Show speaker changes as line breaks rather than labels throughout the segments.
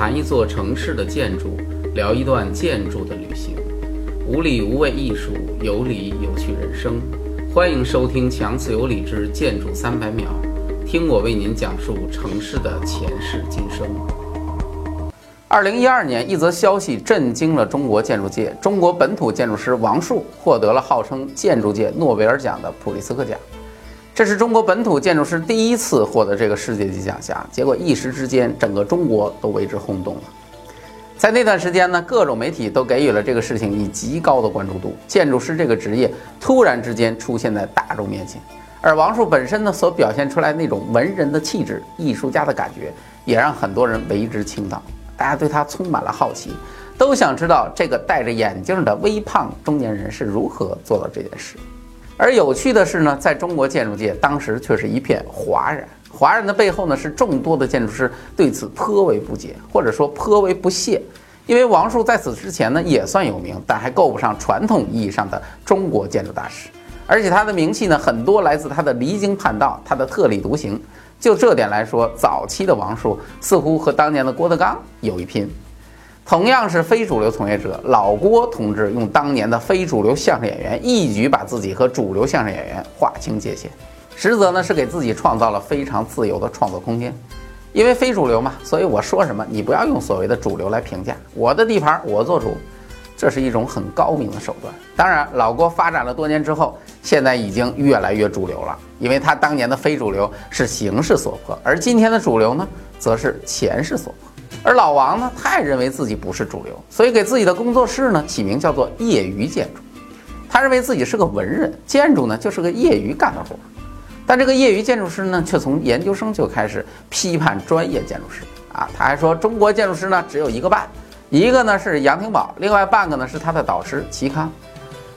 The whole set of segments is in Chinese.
谈一座城市的建筑，聊一段建筑的旅行，无理无畏艺术，有理有趣人生。欢迎收听强词有理之建筑三百秒，听我为您讲述城市的前世今生。二零一二年，一则消息震惊了中国建筑界，中国本土建筑师王树获得了号称建筑界诺贝尔奖的普利斯克奖。这是中国本土建筑师第一次获得这个世界级奖项，结果一时之间，整个中国都为之轰动了。在那段时间呢，各种媒体都给予了这个事情以极高的关注度。建筑师这个职业突然之间出现在大众面前，而王树本身呢所表现出来那种文人的气质、艺术家的感觉，也让很多人为之倾倒。大家对他充满了好奇，都想知道这个戴着眼镜的微胖中年人是如何做到这件事。而有趣的是呢，在中国建筑界，当时却是一片哗然。哗然的背后呢，是众多的建筑师对此颇为不解，或者说颇为不屑。因为王树在此之前呢，也算有名，但还够不上传统意义上的中国建筑大师。而且他的名气呢，很多来自他的离经叛道，他的特立独行。就这点来说，早期的王树似乎和当年的郭德纲有一拼。同样是非主流从业者，老郭同志用当年的非主流相声演员，一举把自己和主流相声演员划清界限，实则呢是给自己创造了非常自由的创作空间。因为非主流嘛，所以我说什么你不要用所谓的主流来评价我的地盘，我做主，这是一种很高明的手段。当然，老郭发展了多年之后，现在已经越来越主流了，因为他当年的非主流是形势所迫，而今天的主流呢，则是钱势所迫。而老王呢，他也认为自己不是主流，所以给自己的工作室呢起名叫做业余建筑。他认为自己是个文人，建筑呢就是个业余干的活。但这个业余建筑师呢，却从研究生就开始批判专业建筑师啊！他还说中国建筑师呢只有一个半，一个呢是杨廷宝，另外半个呢是他的导师齐康。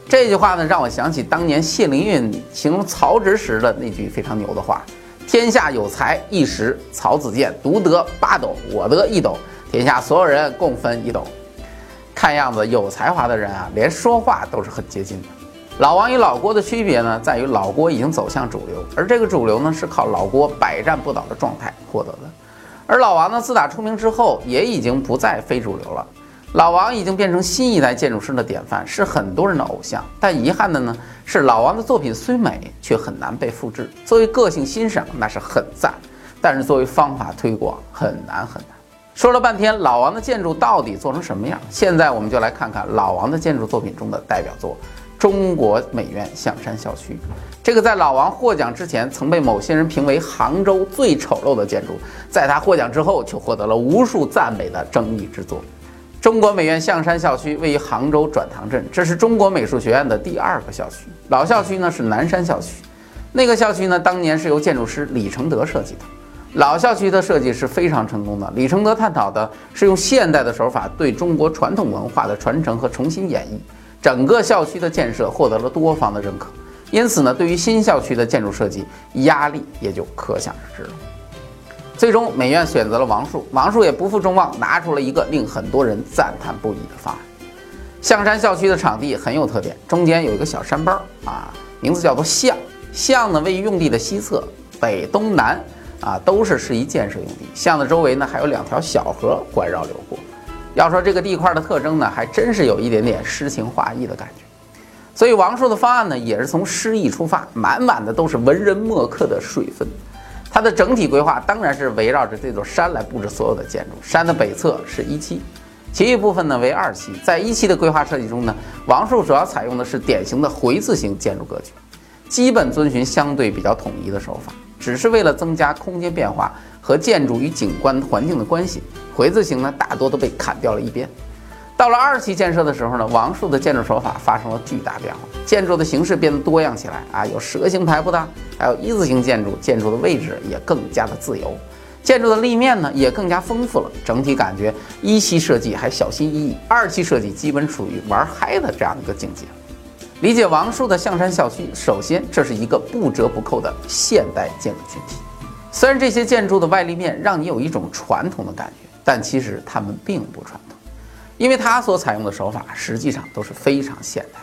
这句话呢让我想起当年谢灵运形容曹植时的那句非常牛的话。天下有才一时，曹子建独得八斗，我得一斗，天下所有人共分一斗。看样子有才华的人啊，连说话都是很接近的。老王与老郭的区别呢，在于老郭已经走向主流，而这个主流呢，是靠老郭百战不倒的状态获得的。而老王呢，自打出名之后，也已经不再非主流了。老王已经变成新一代建筑师的典范，是很多人的偶像。但遗憾的呢，是老王的作品虽美，却很难被复制。作为个性欣赏，那是很赞；但是作为方法推广，很难很难。说了半天，老王的建筑到底做成什么样？现在我们就来看看老王的建筑作品中的代表作——中国美院象山校区。这个在老王获奖之前，曾被某些人评为杭州最丑陋的建筑，在他获奖之后，却获得了无数赞美的争议之作。中国美院象山校区位于杭州转塘镇，这是中国美术学院的第二个校区。老校区呢是南山校区，那个校区呢当年是由建筑师李承德设计的。老校区的设计是非常成功的。李承德探讨的是用现代的手法对中国传统文化的传承和重新演绎，整个校区的建设获得了多方的认可。因此呢，对于新校区的建筑设计压力也就可想而知了。最终，美院选择了王树，王树也不负众望，拿出了一个令很多人赞叹不已的方案。象山校区的场地很有特点，中间有一个小山包啊，名字叫做象。象呢位于用地的西侧，北、东南啊都是适宜建设用地。象的周围呢还有两条小河环绕流过。要说这个地块的特征呢，还真是有一点点诗情画意的感觉。所以王树的方案呢，也是从诗意出发，满满的都是文人墨客的水分。它的整体规划当然是围绕着这座山来布置所有的建筑。山的北侧是一期，其余部分呢为二期。在一期的规划设计中呢，王树主要采用的是典型的回字形建筑格局，基本遵循相对比较统一的手法，只是为了增加空间变化和建筑与景观环境的关系，回字形呢大多都被砍掉了一边。到了二期建设的时候呢，王树的建筑手法发生了巨大变化，建筑的形式变得多样起来啊，有蛇形排布的，还有一字形建筑，建筑的位置也更加的自由，建筑的立面呢也更加丰富了。整体感觉一期设计还小心翼翼，二期设计基本处于玩嗨的这样一个境界。理解王树的象山校区，首先这是一个不折不扣的现代建筑群体。虽然这些建筑的外立面让你有一种传统的感觉，但其实它们并不传统。因为它所采用的手法实际上都是非常现代，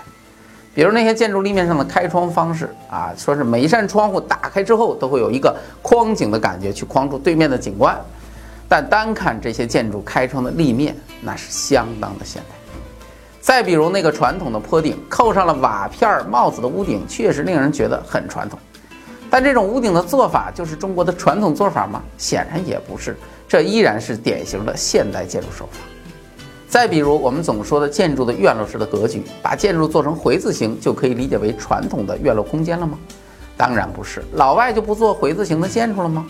比如那些建筑立面上的开窗方式啊，说是每一扇窗户打开之后都会有一个框景的感觉去框住对面的景观，但单看这些建筑开窗的立面，那是相当的现代。再比如那个传统的坡顶，扣上了瓦片帽子的屋顶，确实令人觉得很传统。但这种屋顶的做法就是中国的传统做法吗？显然也不是，这依然是典型的现代建筑手法。再比如我们总说的建筑的院落式的格局，把建筑做成回字形，就可以理解为传统的院落空间了吗？当然不是，老外就不做回字形的建筑了吗？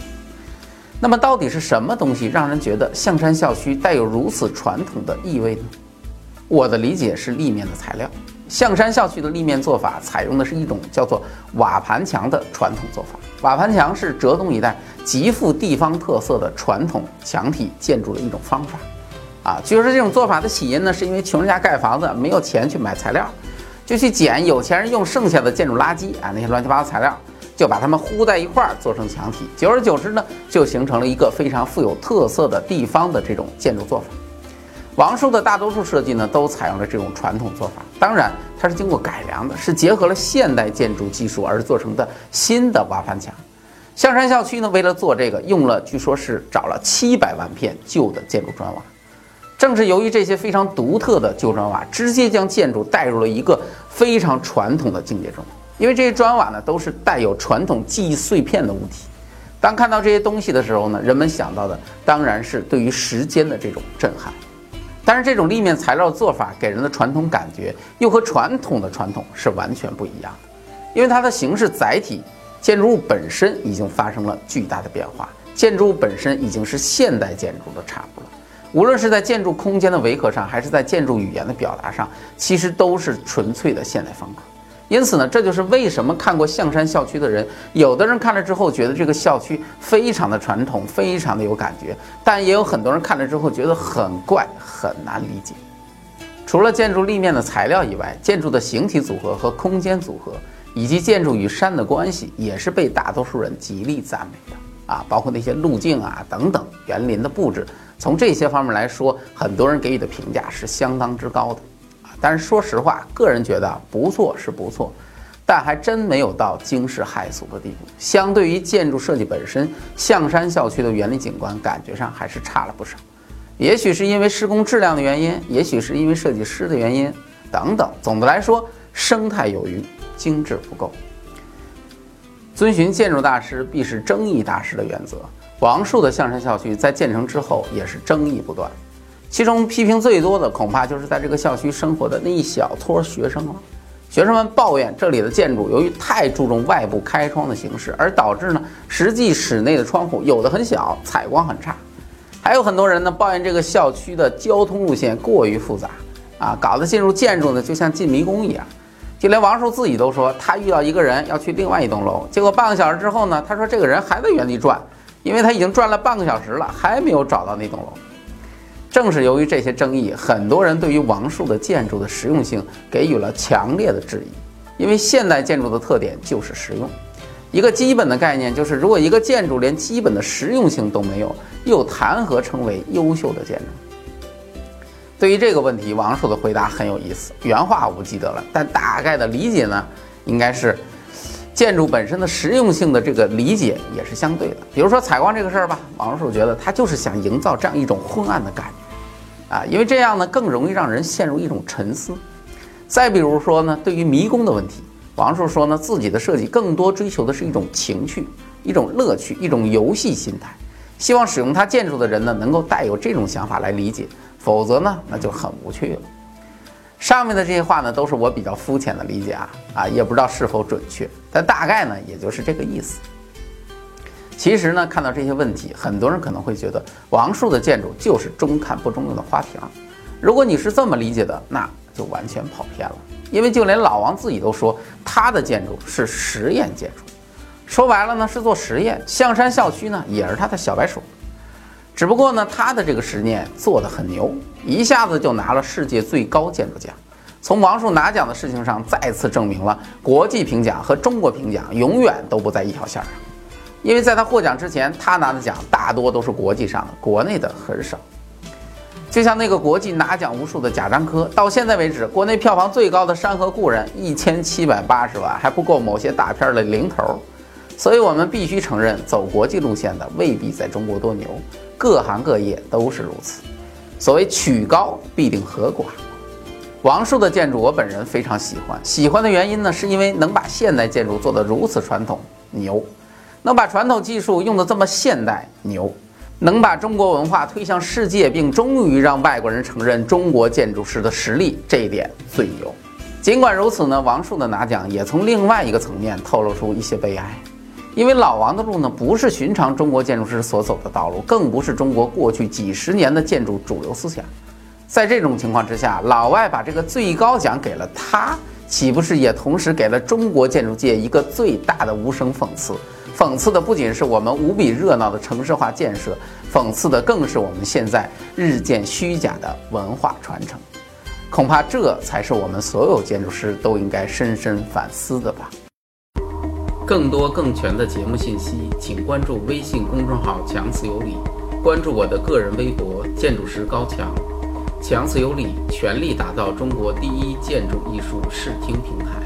那么到底是什么东西让人觉得象山校区带有如此传统的意味呢？我的理解是立面的材料。象山校区的立面做法采用的是一种叫做瓦盘墙的传统做法。瓦盘墙是浙东一带极富地方特色的传统墙体建筑的一种方法。啊，据说这种做法的起因呢，是因为穷人家盖房子没有钱去买材料，就去捡有钱人用剩下的建筑垃圾啊，那些乱七八糟材料，就把它们糊在一块儿做成墙体。久而久之呢，就形成了一个非常富有特色的地方的这种建筑做法。王叔的大多数设计呢，都采用了这种传统做法。当然，它是经过改良的，是结合了现代建筑技术而做成的新的瓦盘墙。象山校区呢，为了做这个，用了据说是找了七百万片旧的建筑砖瓦。正是由于这些非常独特的旧砖瓦，直接将建筑带入了一个非常传统的境界中。因为这些砖瓦呢，都是带有传统记忆碎片的物体。当看到这些东西的时候呢，人们想到的当然是对于时间的这种震撼。但是这种立面材料的做法给人的传统感觉又和传统的传统是完全不一样的，因为它的形式载体建筑物本身已经发生了巨大的变化，建筑物本身已经是现代建筑的产物了。无论是在建筑空间的维和上，还是在建筑语言的表达上，其实都是纯粹的现代风格。因此呢，这就是为什么看过象山校区的人，有的人看了之后觉得这个校区非常的传统，非常的有感觉，但也有很多人看了之后觉得很怪，很难理解。除了建筑立面的材料以外，建筑的形体组合和空间组合，以及建筑与山的关系，也是被大多数人极力赞美的啊，包括那些路径啊等等园林的布置，从这些方面来说，很多人给予的评价是相当之高的。啊但是说实话，个人觉得不错是不错，但还真没有到惊世骇俗的地步。相对于建筑设计本身，象山校区的园林景观感觉上还是差了不少。也许是因为施工质量的原因，也许是因为设计师的原因，等等。总的来说，生态有余，精致不够。遵循建筑大师必是争议大师的原则，王树的象山校区在建成之后也是争议不断。其中批评最多的，恐怕就是在这个校区生活的那一小撮学生了。学生们抱怨这里的建筑由于太注重外部开窗的形式，而导致呢，实际室内的窗户有的很小，采光很差。还有很多人呢，抱怨这个校区的交通路线过于复杂，啊，搞得进入建筑呢就像进迷宫一样。就连王树自己都说，他遇到一个人要去另外一栋楼，结果半个小时之后呢，他说这个人还在原地转，因为他已经转了半个小时了，还没有找到那栋楼。正是由于这些争议，很多人对于王树的建筑的实用性给予了强烈的质疑。因为现代建筑的特点就是实用，一个基本的概念就是，如果一个建筑连基本的实用性都没有，又谈何称为优秀的建筑？对于这个问题，王树的回答很有意思，原话我不记得了，但大概的理解呢，应该是建筑本身的实用性的这个理解也是相对的。比如说采光这个事儿吧，王树觉得他就是想营造这样一种昏暗的感觉。啊，因为这样呢更容易让人陷入一种沉思。再比如说呢，对于迷宫的问题，王树说呢，自己的设计更多追求的是一种情趣、一种乐趣、一种游戏心态，希望使用他建筑的人呢能够带有这种想法来理解，否则呢那就很无趣了。上面的这些话呢都是我比较肤浅的理解啊啊，也不知道是否准确，但大概呢也就是这个意思。其实呢，看到这些问题，很多人可能会觉得王树的建筑就是中看不中用的花瓶。如果你是这么理解的，那就完全跑偏了。因为就连老王自己都说，他的建筑是实验建筑，说白了呢是做实验。象山校区呢也是他的小白鼠，只不过呢他的这个实验做得很牛，一下子就拿了世界最高建筑奖。从王树拿奖的事情上，再次证明了国际评奖和中国评奖永远都不在一条线上。因为在他获奖之前，他拿的奖大多都是国际上的，国内的很少。就像那个国际拿奖无数的贾樟柯，到现在为止，国内票房最高的《山河故人》一千七百八十万，还不够某些大片的零头。所以我们必须承认，走国际路线的未必在中国多牛，各行各业都是如此。所谓曲高必定和寡。王树的建筑，我本人非常喜欢。喜欢的原因呢，是因为能把现代建筑做得如此传统，牛；能把传统技术用得这么现代，牛；能把中国文化推向世界，并终于让外国人承认中国建筑师的实力，这一点最牛。尽管如此呢，王树的拿奖也从另外一个层面透露出一些悲哀，因为老王的路呢，不是寻常中国建筑师所走的道路，更不是中国过去几十年的建筑主流思想。在这种情况之下，老外把这个最高奖给了他，岂不是也同时给了中国建筑界一个最大的无声讽刺？讽刺的不仅是我们无比热闹的城市化建设，讽刺的更是我们现在日渐虚假的文化传承。恐怕这才是我们所有建筑师都应该深深反思的吧。更多更全的节目信息，请关注微信公众号“强词有理”，关注我的个人微博“建筑师高强”。强词有理，全力打造中国第一建筑艺术视听平台。